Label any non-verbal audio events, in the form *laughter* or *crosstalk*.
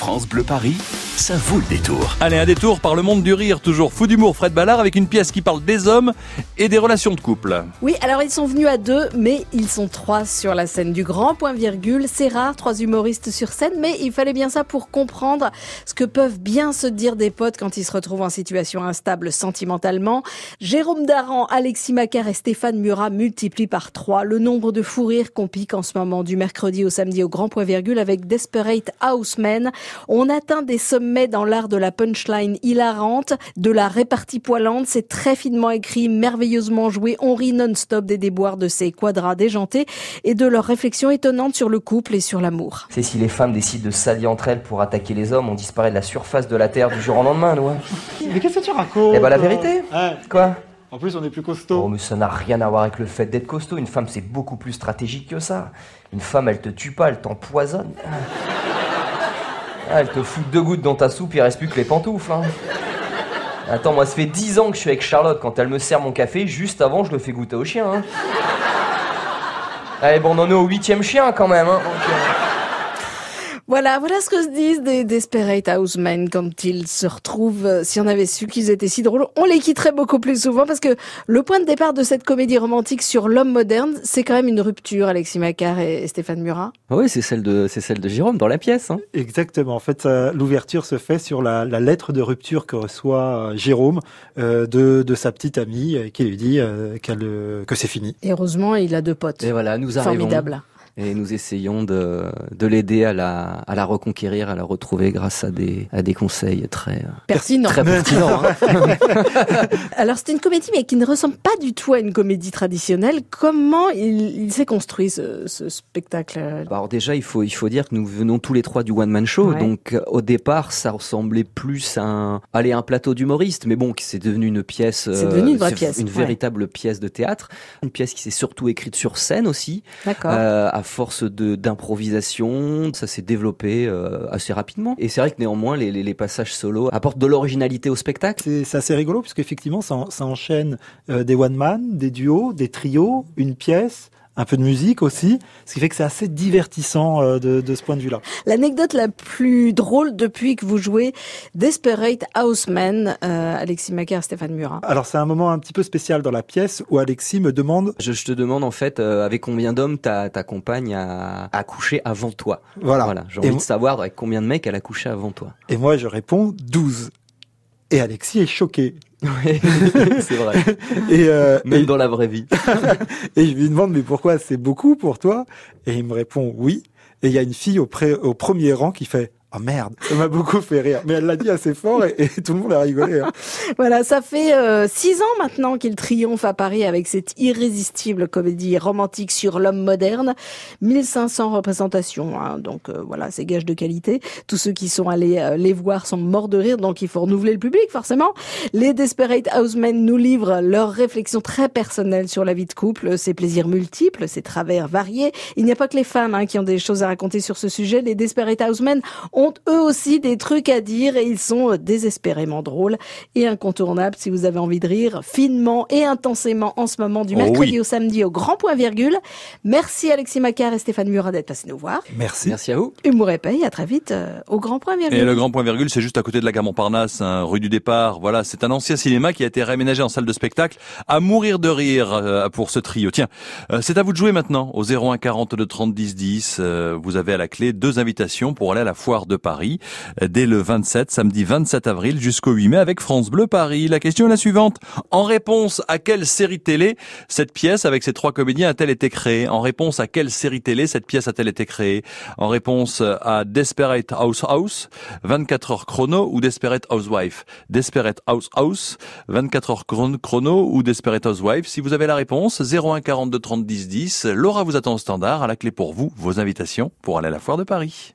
France Bleu Paris, ça vaut le détour. Allez, un détour par le monde du rire, toujours fou d'humour, Fred Ballard, avec une pièce qui parle des hommes et des relations de couple. Oui, alors ils sont venus à deux, mais ils sont trois sur la scène du grand point virgule. C'est rare, trois humoristes sur scène, mais il fallait bien ça pour comprendre ce que peuvent bien se dire des potes quand ils se retrouvent en situation instable sentimentalement. Jérôme Daran, Alexis Macar et Stéphane Murat multiplient par trois le nombre de fous rires qu'on pique en ce moment du mercredi au samedi au grand point virgule avec Desperate Housemen. On atteint des sommets dans l'art de la punchline hilarante, de la répartie poilante. C'est très finement écrit, merveilleusement joué. On rit non-stop des déboires de ces quadras déjantés et de leurs réflexions étonnantes sur le couple et sur l'amour. C'est si les femmes décident de s'allier entre elles pour attaquer les hommes, on disparaît de la surface de la Terre du jour au lendemain, nous. Mais qu'est-ce que tu racontes Eh ben la vérité. Ouais. Quoi En plus, on est plus Oh, costaud. mais ça n'a rien à voir avec le fait d'être costaud. Une femme, c'est beaucoup plus stratégique que ça. Une femme, elle te tue pas, elle t'empoisonne. Ah, elle te fout deux gouttes dans ta soupe, il reste plus que les pantoufles. hein. Attends, moi, ça fait dix ans que je suis avec Charlotte. Quand elle me sert mon café, juste avant, je le fais goûter au chien. hein. Allez, bon, on en est au huitième chien quand même. Hein. Voilà, voilà ce que se disent des Desperate Housemen quand ils se retrouvent. euh, Si on avait su qu'ils étaient si drôles, on les quitterait beaucoup plus souvent parce que le point de départ de cette comédie romantique sur l'homme moderne, c'est quand même une rupture, Alexis Macar et Stéphane Murat. Oui, c'est celle de c'est celle de Jérôme dans la pièce. Hein. Exactement. En fait, l'ouverture se fait sur la, la lettre de rupture que reçoit euh, Jérôme euh, de, de sa petite amie qui lui dit euh, qu'elle, euh, que c'est fini. Et heureusement, il a deux potes. Et voilà, nous arrivons Formidable. Et nous essayons de, de l'aider à la, à la reconquérir, à la retrouver grâce à des, à des conseils très, euh, Pertinent. très pertinents. hein. *laughs* Alors c'est une comédie mais qui ne ressemble pas du tout à une comédie traditionnelle. Comment il, il s'est construit ce, ce spectacle? Alors déjà, il faut, il faut dire que nous venons tous les trois du One Man Show, Ouais. donc euh, au départ, ça ressemblait plus à un, allez, un plateau d'humoriste, mais bon, c'est devenu une pièce, C'est devenu une vraie c'est pièce, une ouais. véritable pièce de théâtre, une pièce qui s'est surtout écrite sur scène aussi, D'accord. Euh, à force d'improvisation, ça s'est développé euh, assez rapidement. Et c'est vrai que néanmoins, les, les, passages solo apportent de l'originalité au spectacle. C'est assez rigolo puisque effectivement, ça, ça enchaîne euh, des one man, des duos, des trios, une pièce, un peu de musique aussi, ce qui fait que c'est assez divertissant euh, de, de ce point de vue-là. L'anecdote la plus drôle depuis que vous jouez Desperate Houseman, euh, Alexis Macar, Stéphane Murat. Alors c'est un moment un petit peu spécial dans la pièce où Alexis me demande, Je, je te demande en fait, euh, avec combien d'hommes ta, ta compagne a, a couché avant toi? Voilà, Voilà, j'ai envie de savoir avec combien de mecs elle a couché avant toi. et moi je réponds 12. Et Alexis est choqué. *laughs* c'est vrai. *laughs* Et, euh, Même et- dans la vraie vie. *laughs* Et je lui demande, mais pourquoi c'est beaucoup pour toi? Et il me répond oui. Et il y a une fille au, pré- au premier rang qui fait, ah merde, ça m'a beaucoup fait rire. Mais elle l'a dit assez fort et, et tout le monde a rigolé. hein. *laughs* Voilà, ça fait euh, six ans maintenant qu'il triomphe à Paris avec cette irrésistible comédie romantique sur l'homme moderne. 1500 représentations, hein, donc euh, voilà, c'est gage de qualité. Tous ceux qui sont allés euh, les voir sont morts de rire, donc il faut renouveler le public forcément. Les Desperate Housemen nous livrent leurs réflexions très personnelles sur la vie de couple, ses plaisirs multiples, ses travers variés. Il n'y a pas que les femmes hein, qui ont des choses à raconter sur ce sujet. Les Desperate Housemen ont eux aussi des trucs à dire et ils sont euh, désespérément drôles et incontournables si vous avez envie de rire finement et intensément en ce moment du Oh mercredi oui. au samedi au grand point virgule. Merci Alexis Macar et Stéphane Murat d'être passés nous voir. Merci. Merci à vous. Humour et paye, à très vite euh, au grand point virgule. Et le grand point virgule, c'est juste à côté de la gare Montparnasse, hein, rue du départ. Voilà, c'est un ancien cinéma qui a été réaménagé en salle de spectacle à mourir de rire euh, pour ce trio. Tiens, euh, c'est à vous de jouer maintenant au 01 40 de 30 10 10. Euh, vous avez à la clé deux invitations pour aller à la foire de Paris euh, dès le 27, samedi 27 avril jusqu'au 8 mai avec France Bleu Paris. La question est la suivante. En réponse à quelle série télé cette pièce avec ces trois comédiens a-t-elle été créée? En réponse à quelle série télé cette pièce a-t-elle été créée? En réponse à Desperate House House, 24 heures chrono ou Desperate Housewife Desperate House House, 24 heures chron- chrono ou Desperate Housewife Si vous avez la réponse, 01 42 30 10 10. Laura vous attend au standard. À la clé pour vous, vos invitations pour aller à la foire de Paris.